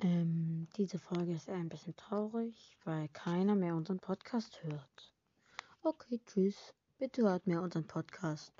Ähm, diese Folge ist ein bisschen traurig, weil keiner mehr unseren Podcast hört. Okay, tschüss. Bitte hört mir unseren Podcast.